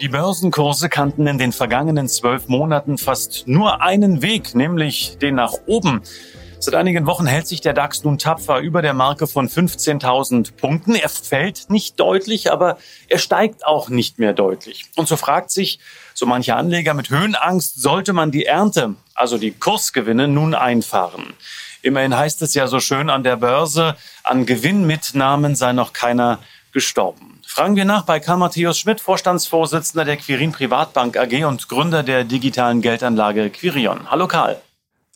Die Börsenkurse kannten in den vergangenen zwölf Monaten fast nur einen Weg, nämlich den nach oben. Seit einigen Wochen hält sich der DAX nun tapfer über der Marke von 15.000 Punkten. Er fällt nicht deutlich, aber er steigt auch nicht mehr deutlich. Und so fragt sich so mancher Anleger mit Höhenangst, sollte man die Ernte, also die Kursgewinne, nun einfahren? Immerhin heißt es ja so schön an der Börse, an Gewinnmitnahmen sei noch keiner gestorben. Fragen wir nach bei Karl Matthäus Schmidt, Vorstandsvorsitzender der Quirin Privatbank AG und Gründer der digitalen Geldanlage Quirion. Hallo Karl.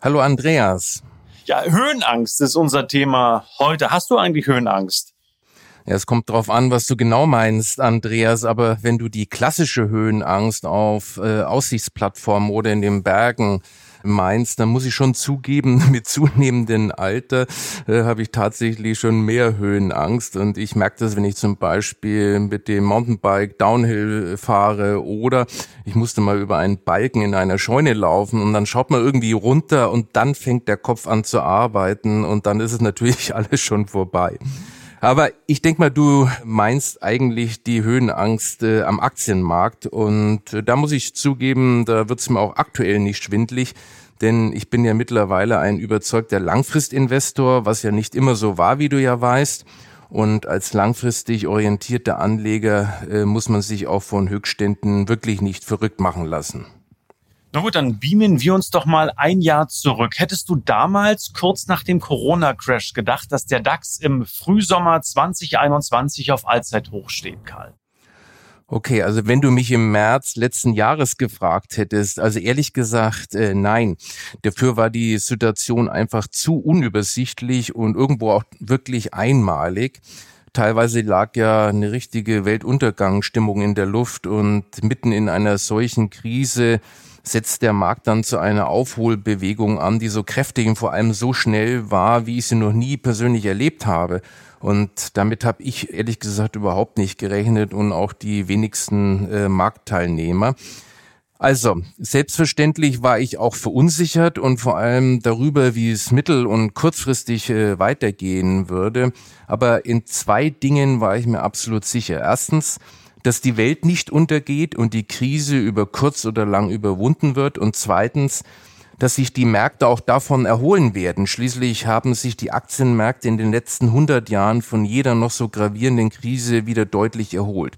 Hallo Andreas. Ja, Höhenangst ist unser Thema heute. Hast du eigentlich Höhenangst? Ja, es kommt drauf an, was du genau meinst, Andreas. Aber wenn du die klassische Höhenangst auf äh, Aussichtsplattformen oder in den Bergen meinst, dann muss ich schon zugeben, mit zunehmendem Alter äh, habe ich tatsächlich schon mehr Höhenangst. Und ich merke das, wenn ich zum Beispiel mit dem Mountainbike Downhill fahre oder ich musste mal über einen Balken in einer Scheune laufen und dann schaut man irgendwie runter und dann fängt der Kopf an zu arbeiten und dann ist es natürlich alles schon vorbei. Aber ich denke mal, du meinst eigentlich die Höhenangst äh, am Aktienmarkt. Und äh, da muss ich zugeben, da wird es mir auch aktuell nicht schwindlig. Denn ich bin ja mittlerweile ein überzeugter Langfristinvestor, was ja nicht immer so war, wie du ja weißt. Und als langfristig orientierter Anleger äh, muss man sich auch von Höchstständen wirklich nicht verrückt machen lassen. Na gut, dann beamen wir uns doch mal ein Jahr zurück. Hättest du damals kurz nach dem Corona-Crash gedacht, dass der DAX im Frühsommer 2021 auf Allzeithoch steht, Karl? Okay, also wenn du mich im März letzten Jahres gefragt hättest, also ehrlich gesagt, äh, nein. Dafür war die Situation einfach zu unübersichtlich und irgendwo auch wirklich einmalig. Teilweise lag ja eine richtige Weltuntergangsstimmung in der Luft und mitten in einer solchen Krise setzt der Markt dann zu einer Aufholbewegung an, die so kräftig und vor allem so schnell war, wie ich sie noch nie persönlich erlebt habe. Und damit habe ich ehrlich gesagt überhaupt nicht gerechnet und auch die wenigsten äh, Marktteilnehmer. Also, selbstverständlich war ich auch verunsichert und vor allem darüber, wie es mittel- und kurzfristig äh, weitergehen würde. Aber in zwei Dingen war ich mir absolut sicher. Erstens, dass die Welt nicht untergeht und die Krise über kurz oder lang überwunden wird. Und zweitens, dass sich die Märkte auch davon erholen werden. Schließlich haben sich die Aktienmärkte in den letzten 100 Jahren von jeder noch so gravierenden Krise wieder deutlich erholt.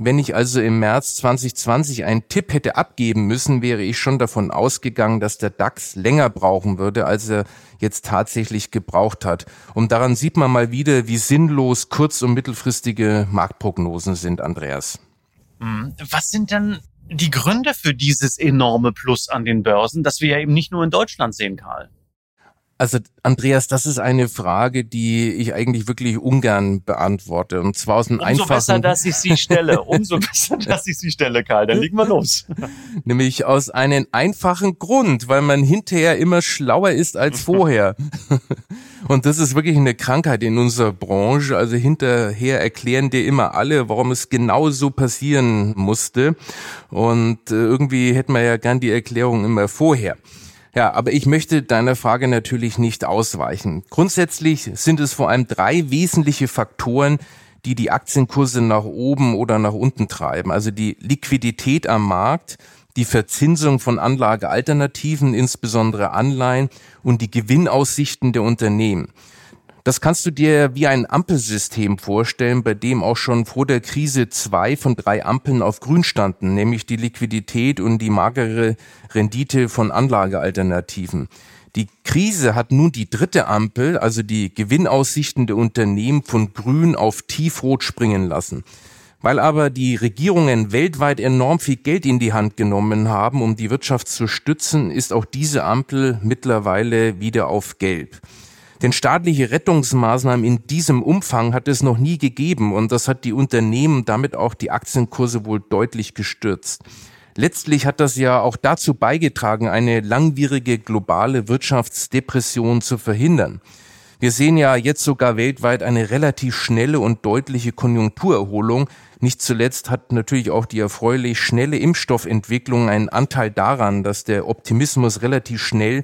Wenn ich also im März 2020 einen Tipp hätte abgeben müssen, wäre ich schon davon ausgegangen, dass der DAX länger brauchen würde, als er jetzt tatsächlich gebraucht hat. Und daran sieht man mal wieder, wie sinnlos kurz- und mittelfristige Marktprognosen sind, Andreas. Hm, was sind denn die Gründe für dieses enorme Plus an den Börsen, das wir ja eben nicht nur in Deutschland sehen, Karl? Also Andreas, das ist eine Frage, die ich eigentlich wirklich ungern beantworte. Und zwar aus einem Umso einfachen... besser, dass ich sie stelle. Umso besser, dass ich sie stelle, Karl. Dann legen wir los. Nämlich aus einem einfachen Grund, weil man hinterher immer schlauer ist als vorher. Und das ist wirklich eine Krankheit in unserer Branche. Also hinterher erklären dir immer alle, warum es genau so passieren musste. Und äh, irgendwie hätten wir ja gern die Erklärung immer vorher. Ja, aber ich möchte deiner Frage natürlich nicht ausweichen. Grundsätzlich sind es vor allem drei wesentliche Faktoren, die die Aktienkurse nach oben oder nach unten treiben. Also die Liquidität am Markt, die Verzinsung von Anlagealternativen, insbesondere Anleihen und die Gewinnaussichten der Unternehmen. Das kannst du dir wie ein Ampelsystem vorstellen, bei dem auch schon vor der Krise zwei von drei Ampeln auf grün standen, nämlich die Liquidität und die magere Rendite von Anlagealternativen. Die Krise hat nun die dritte Ampel, also die Gewinnaussichten der Unternehmen von grün auf tiefrot springen lassen. Weil aber die Regierungen weltweit enorm viel Geld in die Hand genommen haben, um die Wirtschaft zu stützen, ist auch diese Ampel mittlerweile wieder auf gelb. Denn staatliche Rettungsmaßnahmen in diesem Umfang hat es noch nie gegeben und das hat die Unternehmen, damit auch die Aktienkurse wohl deutlich gestürzt. Letztlich hat das ja auch dazu beigetragen, eine langwierige globale Wirtschaftsdepression zu verhindern. Wir sehen ja jetzt sogar weltweit eine relativ schnelle und deutliche Konjunkturerholung. Nicht zuletzt hat natürlich auch die erfreulich schnelle Impfstoffentwicklung einen Anteil daran, dass der Optimismus relativ schnell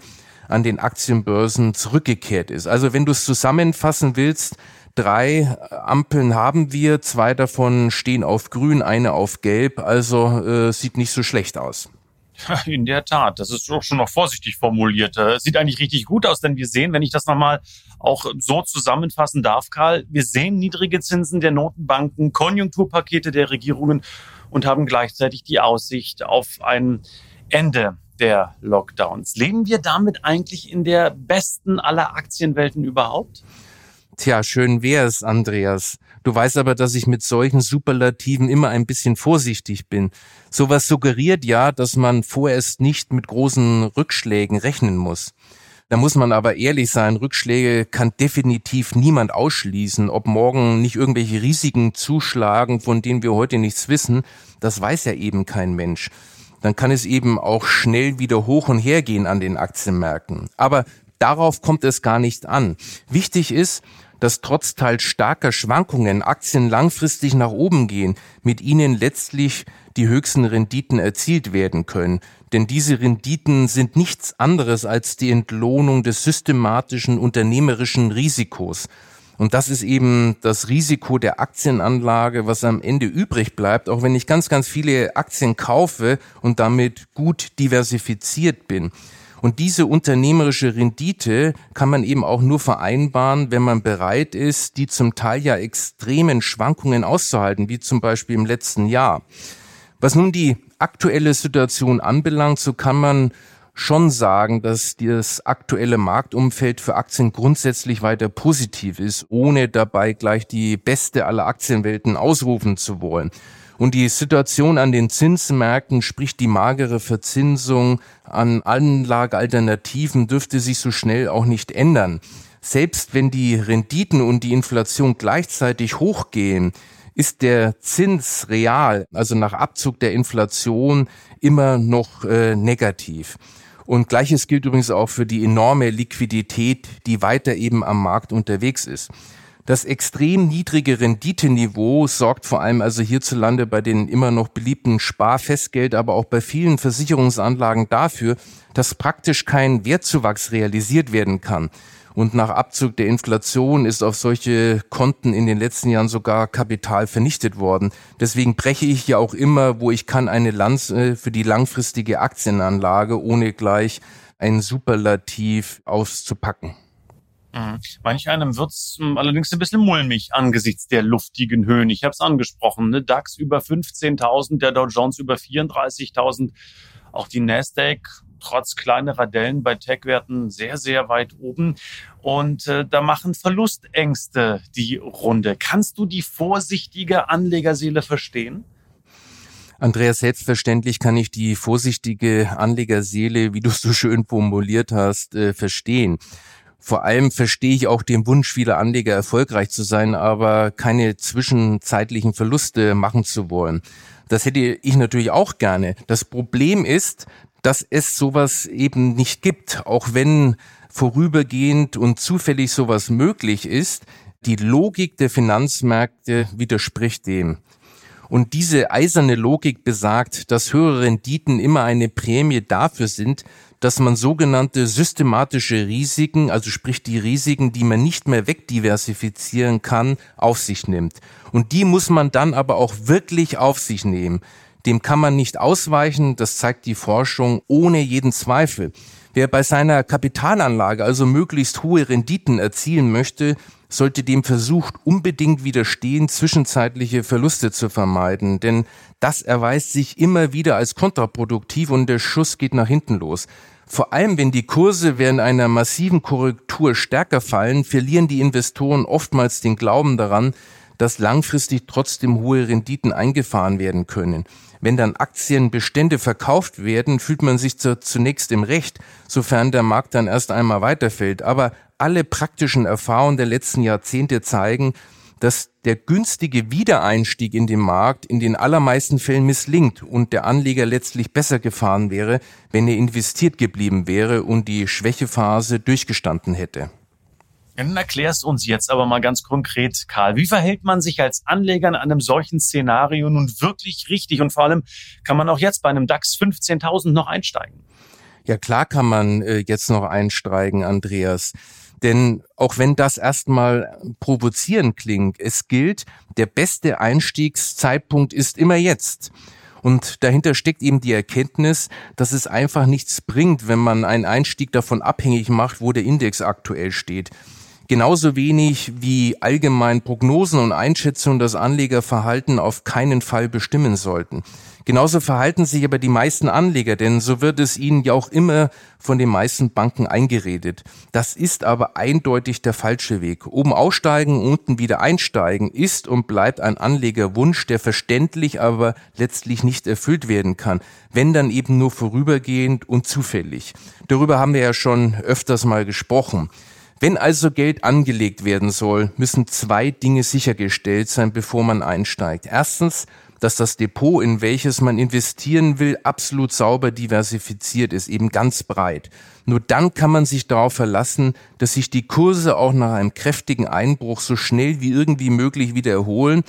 an den Aktienbörsen zurückgekehrt ist. Also wenn du es zusammenfassen willst, drei Ampeln haben wir, zwei davon stehen auf grün, eine auf gelb, also äh, sieht nicht so schlecht aus. In der Tat, das ist doch schon noch vorsichtig formuliert. Äh, sieht eigentlich richtig gut aus, denn wir sehen, wenn ich das nochmal auch so zusammenfassen darf, Karl, wir sehen niedrige Zinsen der Notenbanken, Konjunkturpakete der Regierungen und haben gleichzeitig die Aussicht auf ein Ende der Lockdowns. Leben wir damit eigentlich in der besten aller Aktienwelten überhaupt? Tja, schön wär's, Andreas. Du weißt aber, dass ich mit solchen Superlativen immer ein bisschen vorsichtig bin. Sowas suggeriert ja, dass man vorerst nicht mit großen Rückschlägen rechnen muss. Da muss man aber ehrlich sein, Rückschläge kann definitiv niemand ausschließen. Ob morgen nicht irgendwelche Risiken zuschlagen, von denen wir heute nichts wissen, das weiß ja eben kein Mensch. Dann kann es eben auch schnell wieder hoch und her gehen an den Aktienmärkten. Aber darauf kommt es gar nicht an. Wichtig ist, dass trotz teils starker Schwankungen Aktien langfristig nach oben gehen, mit ihnen letztlich die höchsten Renditen erzielt werden können. Denn diese Renditen sind nichts anderes als die Entlohnung des systematischen unternehmerischen Risikos. Und das ist eben das Risiko der Aktienanlage, was am Ende übrig bleibt, auch wenn ich ganz, ganz viele Aktien kaufe und damit gut diversifiziert bin. Und diese unternehmerische Rendite kann man eben auch nur vereinbaren, wenn man bereit ist, die zum Teil ja extremen Schwankungen auszuhalten, wie zum Beispiel im letzten Jahr. Was nun die aktuelle Situation anbelangt, so kann man schon sagen, dass das aktuelle Marktumfeld für Aktien grundsätzlich weiter positiv ist, ohne dabei gleich die beste aller Aktienwelten ausrufen zu wollen. Und die Situation an den Zinsmärkten, sprich die magere Verzinsung an Anlagealternativen, dürfte sich so schnell auch nicht ändern. Selbst wenn die Renditen und die Inflation gleichzeitig hochgehen, ist der Zins real, also nach Abzug der Inflation, immer noch äh, negativ. Und gleiches gilt übrigens auch für die enorme Liquidität, die weiter eben am Markt unterwegs ist. Das extrem niedrige Renditeniveau sorgt vor allem also hierzulande bei den immer noch beliebten Sparfestgeld, aber auch bei vielen Versicherungsanlagen dafür, dass praktisch kein Wertzuwachs realisiert werden kann. Und nach Abzug der Inflation ist auf solche Konten in den letzten Jahren sogar Kapital vernichtet worden. Deswegen breche ich ja auch immer, wo ich kann, eine Lanze für die langfristige Aktienanlage, ohne gleich ein Superlativ auszupacken. Mhm. Manch einem wird's hm, allerdings ein bisschen mulmig angesichts der luftigen Höhen. Ich habe es angesprochen, ne? DAX über 15.000, der Dow Jones über 34.000, auch die Nasdaq trotz kleinerer Dellen bei Tech-Werten sehr, sehr weit oben. Und äh, da machen Verlustängste die Runde. Kannst du die vorsichtige Anlegerseele verstehen? Andreas, selbstverständlich kann ich die vorsichtige Anlegerseele, wie du es so schön formuliert hast, äh, verstehen. Vor allem verstehe ich auch den Wunsch vieler Anleger, erfolgreich zu sein, aber keine zwischenzeitlichen Verluste machen zu wollen. Das hätte ich natürlich auch gerne. Das Problem ist, dass es sowas eben nicht gibt, auch wenn vorübergehend und zufällig sowas möglich ist. Die Logik der Finanzmärkte widerspricht dem. Und diese eiserne Logik besagt, dass höhere Renditen immer eine Prämie dafür sind, dass man sogenannte systematische Risiken, also sprich die Risiken, die man nicht mehr wegdiversifizieren kann, auf sich nimmt. Und die muss man dann aber auch wirklich auf sich nehmen. Dem kann man nicht ausweichen, das zeigt die Forschung ohne jeden Zweifel. Wer bei seiner Kapitalanlage also möglichst hohe Renditen erzielen möchte, sollte dem Versuch unbedingt widerstehen, zwischenzeitliche Verluste zu vermeiden, denn das erweist sich immer wieder als kontraproduktiv und der Schuss geht nach hinten los. Vor allem, wenn die Kurse während einer massiven Korrektur stärker fallen, verlieren die Investoren oftmals den Glauben daran, dass langfristig trotzdem hohe Renditen eingefahren werden können. Wenn dann Aktienbestände verkauft werden, fühlt man sich zunächst im Recht, sofern der Markt dann erst einmal weiterfällt. Aber alle praktischen Erfahrungen der letzten Jahrzehnte zeigen, dass der günstige Wiedereinstieg in den Markt in den allermeisten Fällen misslingt und der Anleger letztlich besser gefahren wäre, wenn er investiert geblieben wäre und die Schwächephase durchgestanden hätte. Dann erklärst uns jetzt aber mal ganz konkret, Karl. Wie verhält man sich als Anleger in einem solchen Szenario nun wirklich richtig? Und vor allem kann man auch jetzt bei einem DAX 15.000 noch einsteigen? Ja, klar kann man äh, jetzt noch einsteigen, Andreas. Denn auch wenn das erstmal provozierend klingt, es gilt, der beste Einstiegszeitpunkt ist immer jetzt. Und dahinter steckt eben die Erkenntnis, dass es einfach nichts bringt, wenn man einen Einstieg davon abhängig macht, wo der Index aktuell steht. Genauso wenig wie allgemein Prognosen und Einschätzungen das Anlegerverhalten auf keinen Fall bestimmen sollten. Genauso verhalten sich aber die meisten Anleger, denn so wird es ihnen ja auch immer von den meisten Banken eingeredet. Das ist aber eindeutig der falsche Weg. Oben aussteigen, unten wieder einsteigen ist und bleibt ein Anlegerwunsch, der verständlich, aber letztlich nicht erfüllt werden kann, wenn dann eben nur vorübergehend und zufällig. Darüber haben wir ja schon öfters mal gesprochen. Wenn also Geld angelegt werden soll, müssen zwei Dinge sichergestellt sein, bevor man einsteigt. Erstens, dass das Depot, in welches man investieren will, absolut sauber diversifiziert ist, eben ganz breit. Nur dann kann man sich darauf verlassen, dass sich die Kurse auch nach einem kräftigen Einbruch so schnell wie irgendwie möglich wieder erholen.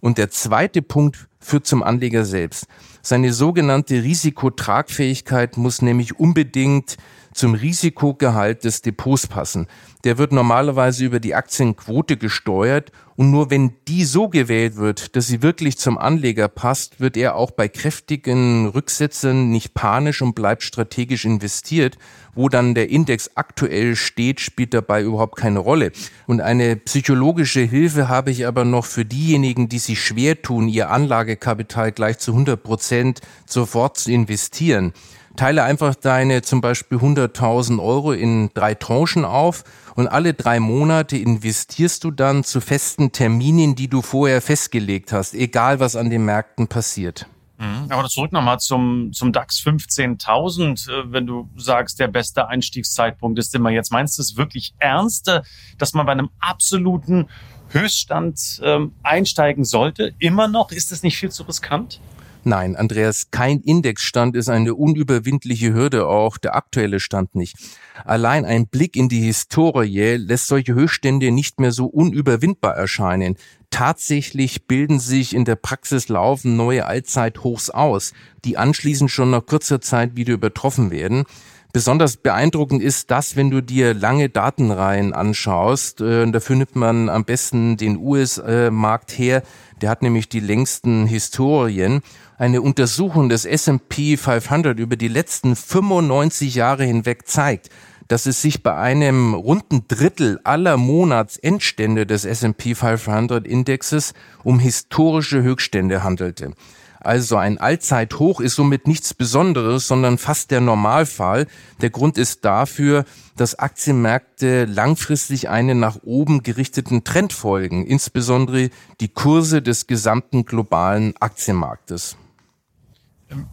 Und der zweite Punkt führt zum Anleger selbst. Seine sogenannte Risikotragfähigkeit muss nämlich unbedingt zum Risikogehalt des Depots passen. Der wird normalerweise über die Aktienquote gesteuert und nur wenn die so gewählt wird, dass sie wirklich zum Anleger passt, wird er auch bei kräftigen Rücksätzen nicht panisch und bleibt strategisch investiert. Wo dann der Index aktuell steht, spielt dabei überhaupt keine Rolle. Und eine psychologische Hilfe habe ich aber noch für diejenigen, die sich schwer tun, ihr Anlagekapital gleich zu 100 Prozent sofort zu investieren teile einfach deine zum Beispiel 100.000 Euro in drei Tranchen auf und alle drei Monate investierst du dann zu festen Terminen, die du vorher festgelegt hast, egal was an den Märkten passiert. Mhm. Aber zurück nochmal zum, zum DAX 15.000. Äh, wenn du sagst, der beste Einstiegszeitpunkt ist immer jetzt, meinst du es wirklich ernst, dass man bei einem absoluten Höchststand ähm, einsteigen sollte? Immer noch? Ist das nicht viel zu riskant? Nein, Andreas, kein Indexstand ist eine unüberwindliche Hürde, auch der aktuelle Stand nicht. Allein ein Blick in die Historie lässt solche Höchststände nicht mehr so unüberwindbar erscheinen. Tatsächlich bilden sich in der Praxis laufen neue Allzeithochs aus, die anschließend schon nach kurzer Zeit wieder übertroffen werden. Besonders beeindruckend ist das, wenn du dir lange Datenreihen anschaust. Äh, dafür nimmt man am besten den US-Markt her. Der hat nämlich die längsten Historien. Eine Untersuchung des S&P 500 über die letzten 95 Jahre hinweg zeigt, dass es sich bei einem runden Drittel aller Monatsendstände des S&P 500 Indexes um historische Höchststände handelte. Also ein Allzeithoch ist somit nichts Besonderes, sondern fast der Normalfall. Der Grund ist dafür, dass Aktienmärkte langfristig einen nach oben gerichteten Trend folgen, insbesondere die Kurse des gesamten globalen Aktienmarktes.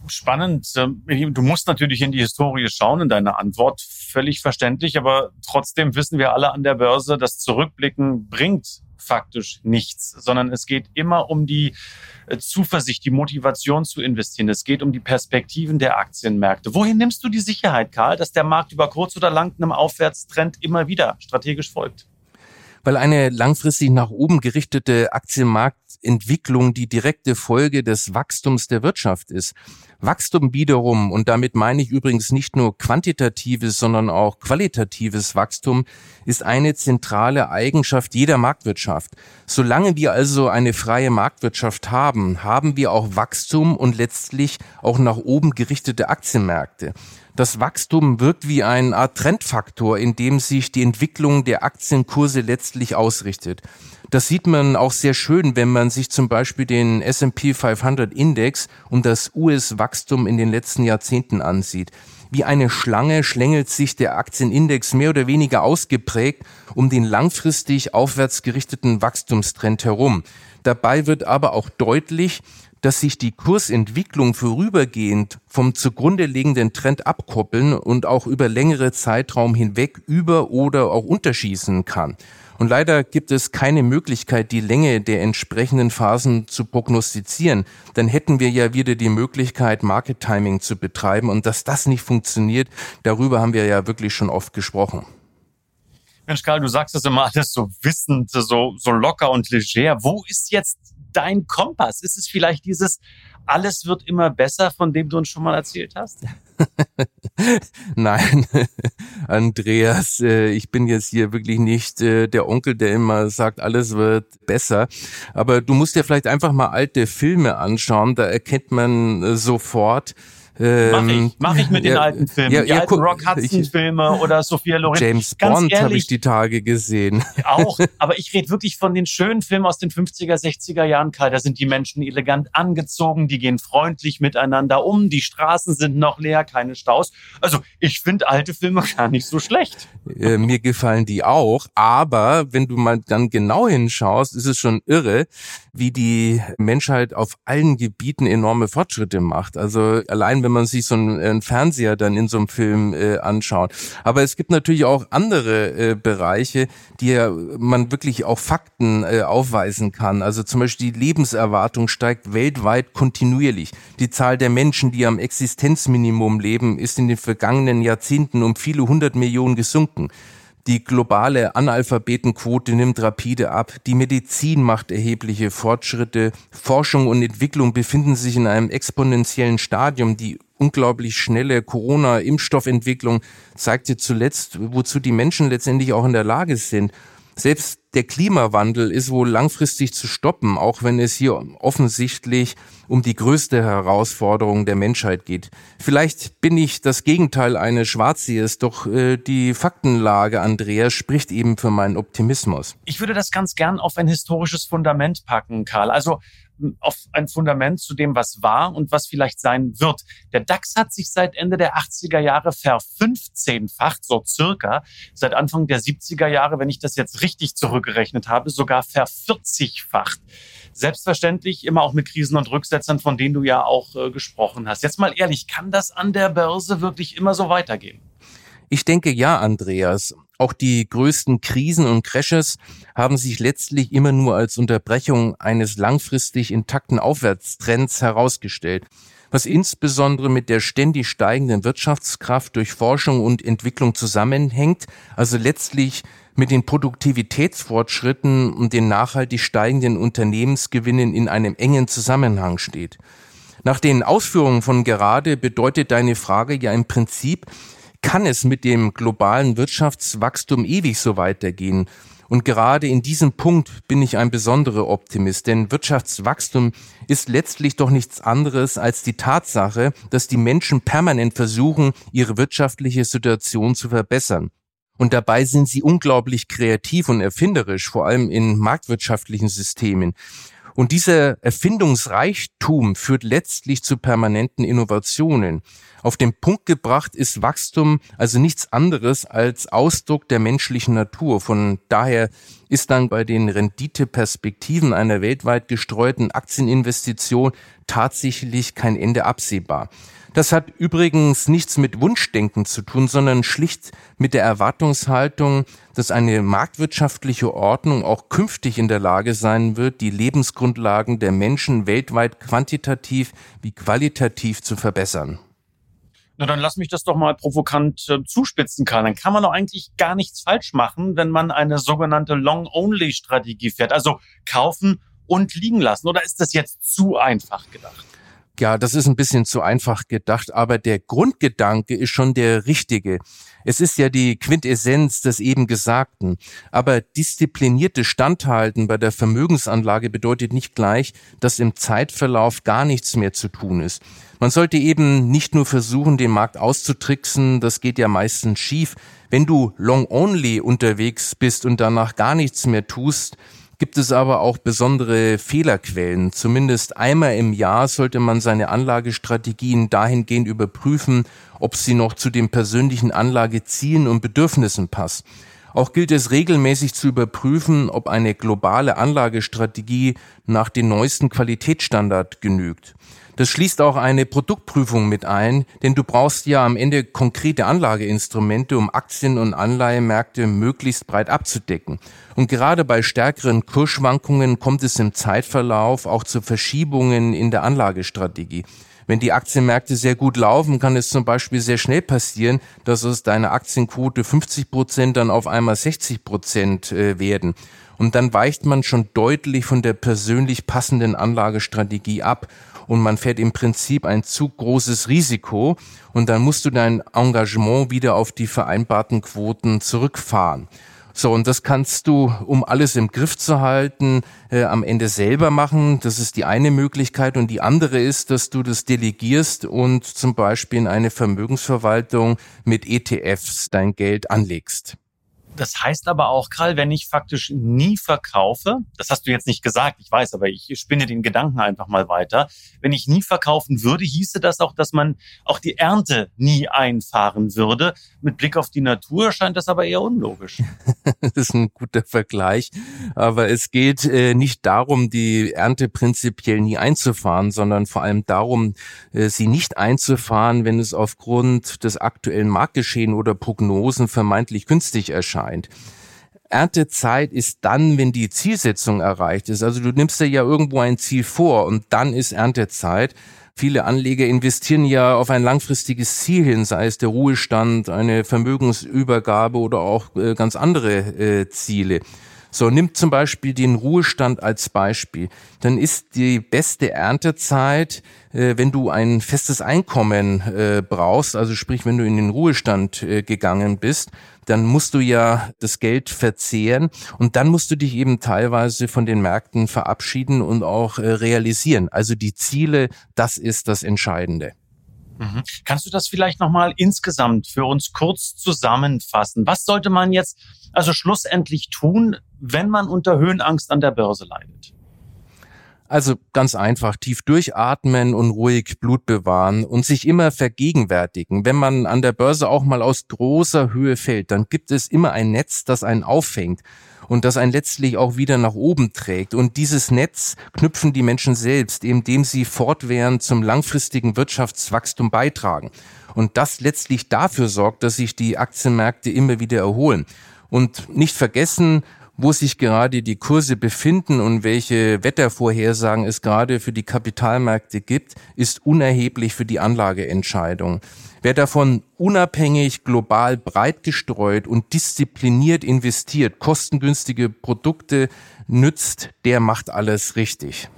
Spannend. Ähm, du musst natürlich in die Historie schauen in deiner Antwort. Völlig verständlich. Aber trotzdem wissen wir alle an der Börse, das Zurückblicken bringt faktisch nichts, sondern es geht immer um die äh, Zuversicht, die Motivation zu investieren. Es geht um die Perspektiven der Aktienmärkte. Wohin nimmst du die Sicherheit, Karl, dass der Markt über kurz oder lang einem Aufwärtstrend immer wieder strategisch folgt? weil eine langfristig nach oben gerichtete Aktienmarktentwicklung die direkte Folge des Wachstums der Wirtschaft ist. Wachstum wiederum, und damit meine ich übrigens nicht nur quantitatives, sondern auch qualitatives Wachstum, ist eine zentrale Eigenschaft jeder Marktwirtschaft. Solange wir also eine freie Marktwirtschaft haben, haben wir auch Wachstum und letztlich auch nach oben gerichtete Aktienmärkte. Das Wachstum wirkt wie eine Art Trendfaktor, in dem sich die Entwicklung der Aktienkurse letztlich ausrichtet. Das sieht man auch sehr schön, wenn man sich zum Beispiel den S&P 500 Index und das US-Wachstum in den letzten Jahrzehnten ansieht. Wie eine Schlange schlängelt sich der Aktienindex mehr oder weniger ausgeprägt um den langfristig aufwärts gerichteten Wachstumstrend herum. Dabei wird aber auch deutlich, dass sich die Kursentwicklung vorübergehend vom zugrunde liegenden Trend abkoppeln und auch über längere Zeitraum hinweg über oder auch unterschießen kann. Und leider gibt es keine Möglichkeit, die Länge der entsprechenden Phasen zu prognostizieren. Dann hätten wir ja wieder die Möglichkeit, Market Timing zu betreiben. Und dass das nicht funktioniert, darüber haben wir ja wirklich schon oft gesprochen. Mensch, Karl, du sagst das immer alles so wissend, so, so locker und leger. Wo ist jetzt dein Kompass? Ist es vielleicht dieses alles wird immer besser, von dem du uns schon mal erzählt hast? Nein, Andreas, äh, ich bin jetzt hier wirklich nicht äh, der Onkel, der immer sagt, alles wird besser. Aber du musst dir vielleicht einfach mal alte Filme anschauen, da erkennt man äh, sofort, ähm, mach ich, mach ich mit den alten Filmen. Ja, die ja, alten Rock Hudson-Filme oder Sophia Loren. James Ganz Bond habe ich die Tage gesehen. Auch, aber ich rede wirklich von den schönen Filmen aus den 50er, 60er Jahren, Karl. Da sind die Menschen elegant angezogen, die gehen freundlich miteinander um, die Straßen sind noch leer, keine Staus. Also ich finde alte Filme gar nicht so schlecht. Äh, mir gefallen die auch, aber wenn du mal dann genau hinschaust, ist es schon irre, wie die Menschheit auf allen Gebieten enorme Fortschritte macht. Also allein wenn man sich so einen, einen Fernseher dann in so einem Film äh, anschaut. Aber es gibt natürlich auch andere äh, Bereiche, die ja man wirklich auch Fakten äh, aufweisen kann. Also zum Beispiel die Lebenserwartung steigt weltweit kontinuierlich. Die Zahl der Menschen, die am Existenzminimum leben, ist in den vergangenen Jahrzehnten um viele hundert Millionen gesunken. Die globale Analphabetenquote nimmt rapide ab. Die Medizin macht erhebliche Fortschritte. Forschung und Entwicklung befinden sich in einem exponentiellen Stadium. Die unglaublich schnelle Corona-Impfstoffentwicklung zeigte zuletzt, wozu die Menschen letztendlich auch in der Lage sind. Selbst der Klimawandel ist wohl langfristig zu stoppen, auch wenn es hier offensichtlich um die größte Herausforderung der Menschheit geht. Vielleicht bin ich das Gegenteil eines Schwarzsehers, doch äh, die Faktenlage, Andreas, spricht eben für meinen Optimismus. Ich würde das ganz gern auf ein historisches Fundament packen, Karl. Also auf ein Fundament zu dem, was war und was vielleicht sein wird. Der DAX hat sich seit Ende der 80er Jahre verfünfzehnfacht, so circa. Seit Anfang der 70er Jahre, wenn ich das jetzt richtig zurückgerechnet habe, sogar vervierzigfacht. Selbstverständlich immer auch mit Krisen und Rücksetzern, von denen du ja auch äh, gesprochen hast. Jetzt mal ehrlich, kann das an der Börse wirklich immer so weitergehen? Ich denke ja, Andreas. Auch die größten Krisen und Crashes haben sich letztlich immer nur als Unterbrechung eines langfristig intakten Aufwärtstrends herausgestellt, was insbesondere mit der ständig steigenden Wirtschaftskraft durch Forschung und Entwicklung zusammenhängt, also letztlich mit den Produktivitätsfortschritten und den nachhaltig steigenden Unternehmensgewinnen in einem engen Zusammenhang steht. Nach den Ausführungen von gerade bedeutet deine Frage ja im Prinzip, kann es mit dem globalen Wirtschaftswachstum ewig so weitergehen? Und gerade in diesem Punkt bin ich ein besonderer Optimist, denn Wirtschaftswachstum ist letztlich doch nichts anderes als die Tatsache, dass die Menschen permanent versuchen, ihre wirtschaftliche Situation zu verbessern. Und dabei sind sie unglaublich kreativ und erfinderisch, vor allem in marktwirtschaftlichen Systemen. Und dieser Erfindungsreichtum führt letztlich zu permanenten Innovationen. Auf den Punkt gebracht ist Wachstum also nichts anderes als Ausdruck der menschlichen Natur. Von daher ist dann bei den Renditeperspektiven einer weltweit gestreuten Aktieninvestition tatsächlich kein Ende absehbar. Das hat übrigens nichts mit Wunschdenken zu tun, sondern schlicht mit der Erwartungshaltung, dass eine marktwirtschaftliche Ordnung auch künftig in der Lage sein wird, die Lebensgrundlagen der Menschen weltweit quantitativ wie qualitativ zu verbessern. Na, dann lass mich das doch mal provokant äh, zuspitzen, Karl. Dann kann man doch eigentlich gar nichts falsch machen, wenn man eine sogenannte Long-Only-Strategie fährt. Also kaufen und liegen lassen. Oder ist das jetzt zu einfach gedacht? Ja, das ist ein bisschen zu einfach gedacht, aber der Grundgedanke ist schon der richtige. Es ist ja die Quintessenz des eben Gesagten. Aber disziplinierte Standhalten bei der Vermögensanlage bedeutet nicht gleich, dass im Zeitverlauf gar nichts mehr zu tun ist. Man sollte eben nicht nur versuchen, den Markt auszutricksen, das geht ja meistens schief. Wenn du long only unterwegs bist und danach gar nichts mehr tust, gibt es aber auch besondere Fehlerquellen. Zumindest einmal im Jahr sollte man seine Anlagestrategien dahingehend überprüfen, ob sie noch zu den persönlichen Anlagezielen und Bedürfnissen passt. Auch gilt es regelmäßig zu überprüfen, ob eine globale Anlagestrategie nach den neuesten Qualitätsstandard genügt. Das schließt auch eine Produktprüfung mit ein, denn du brauchst ja am Ende konkrete Anlageinstrumente, um Aktien- und Anleihemärkte möglichst breit abzudecken. Und gerade bei stärkeren Kursschwankungen kommt es im Zeitverlauf auch zu Verschiebungen in der Anlagestrategie. Wenn die Aktienmärkte sehr gut laufen, kann es zum Beispiel sehr schnell passieren, dass aus deiner Aktienquote 50 Prozent dann auf einmal 60 Prozent äh, werden. Und dann weicht man schon deutlich von der persönlich passenden Anlagestrategie ab und man fährt im Prinzip ein zu großes Risiko und dann musst du dein Engagement wieder auf die vereinbarten Quoten zurückfahren. So, und das kannst du, um alles im Griff zu halten, äh, am Ende selber machen. Das ist die eine Möglichkeit. Und die andere ist, dass du das delegierst und zum Beispiel in eine Vermögensverwaltung mit ETFs dein Geld anlegst. Das heißt aber auch, Karl, wenn ich faktisch nie verkaufe, das hast du jetzt nicht gesagt, ich weiß, aber ich spinne den Gedanken einfach mal weiter. Wenn ich nie verkaufen würde, hieße das auch, dass man auch die Ernte nie einfahren würde. Mit Blick auf die Natur scheint das aber eher unlogisch. das ist ein guter Vergleich. Aber es geht äh, nicht darum, die Ernte prinzipiell nie einzufahren, sondern vor allem darum, äh, sie nicht einzufahren, wenn es aufgrund des aktuellen Marktgeschehen oder Prognosen vermeintlich günstig erscheint meint. Erntezeit ist dann, wenn die Zielsetzung erreicht ist. Also du nimmst dir ja irgendwo ein Ziel vor und dann ist Erntezeit. Viele Anleger investieren ja auf ein langfristiges Ziel hin, sei es der Ruhestand, eine Vermögensübergabe oder auch äh, ganz andere äh, Ziele. So, nimmt zum Beispiel den Ruhestand als Beispiel. Dann ist die beste Erntezeit, äh, wenn du ein festes Einkommen äh, brauchst, also sprich, wenn du in den Ruhestand äh, gegangen bist, dann musst du ja das Geld verzehren und dann musst du dich eben teilweise von den Märkten verabschieden und auch äh, realisieren. Also die Ziele, das ist das Entscheidende. Mhm. Kannst du das vielleicht nochmal insgesamt für uns kurz zusammenfassen? Was sollte man jetzt also schlussendlich tun, wenn man unter Höhenangst an der Börse leidet? Also ganz einfach tief durchatmen und ruhig Blut bewahren und sich immer vergegenwärtigen. Wenn man an der Börse auch mal aus großer Höhe fällt, dann gibt es immer ein Netz, das einen auffängt und das einen letztlich auch wieder nach oben trägt. Und dieses Netz knüpfen die Menschen selbst, indem sie fortwährend zum langfristigen Wirtschaftswachstum beitragen. Und das letztlich dafür sorgt, dass sich die Aktienmärkte immer wieder erholen. Und nicht vergessen, wo sich gerade die Kurse befinden und welche Wettervorhersagen es gerade für die Kapitalmärkte gibt, ist unerheblich für die Anlageentscheidung. Wer davon unabhängig, global breit gestreut und diszipliniert investiert, kostengünstige Produkte nützt, der macht alles richtig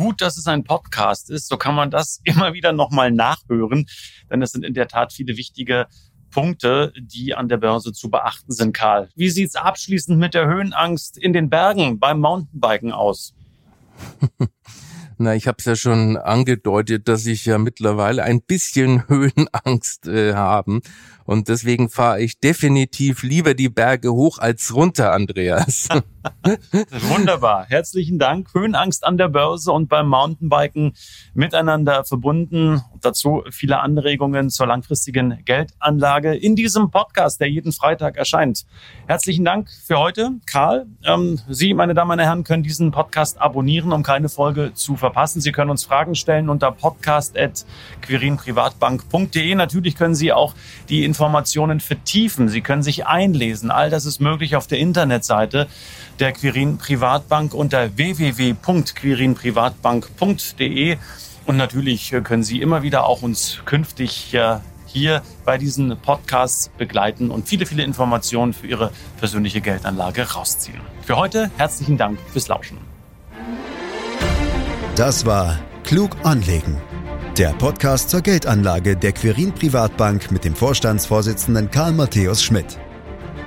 gut, dass es ein Podcast ist. So kann man das immer wieder nochmal nachhören, denn es sind in der Tat viele wichtige Punkte, die an der Börse zu beachten sind, Karl. Wie sieht's abschließend mit der Höhenangst in den Bergen beim Mountainbiken aus? Na, ich habe es ja schon angedeutet, dass ich ja mittlerweile ein bisschen Höhenangst äh, haben. Und deswegen fahre ich definitiv lieber die Berge hoch als runter, Andreas. Wunderbar. Herzlichen Dank. Höhenangst an der Börse und beim Mountainbiken miteinander verbunden. dazu viele Anregungen zur langfristigen Geldanlage in diesem Podcast, der jeden Freitag erscheint. Herzlichen Dank für heute, Karl. Ähm, Sie, meine Damen und Herren, können diesen Podcast abonnieren, um keine Folge zu verpassen. Sie können uns Fragen stellen unter podcast.quirinprivatbank.de. Natürlich können Sie auch die Informationen vertiefen. Sie können sich einlesen. All das ist möglich auf der Internetseite der Quirin Privatbank unter www.quirinprivatbank.de. Und natürlich können Sie immer wieder auch uns künftig hier bei diesen Podcasts begleiten und viele, viele Informationen für Ihre persönliche Geldanlage rausziehen. Für heute herzlichen Dank fürs Lauschen. Das war Klug anlegen der Podcast zur Geldanlage der Quirin Privatbank mit dem Vorstandsvorsitzenden Karl Matthäus Schmidt.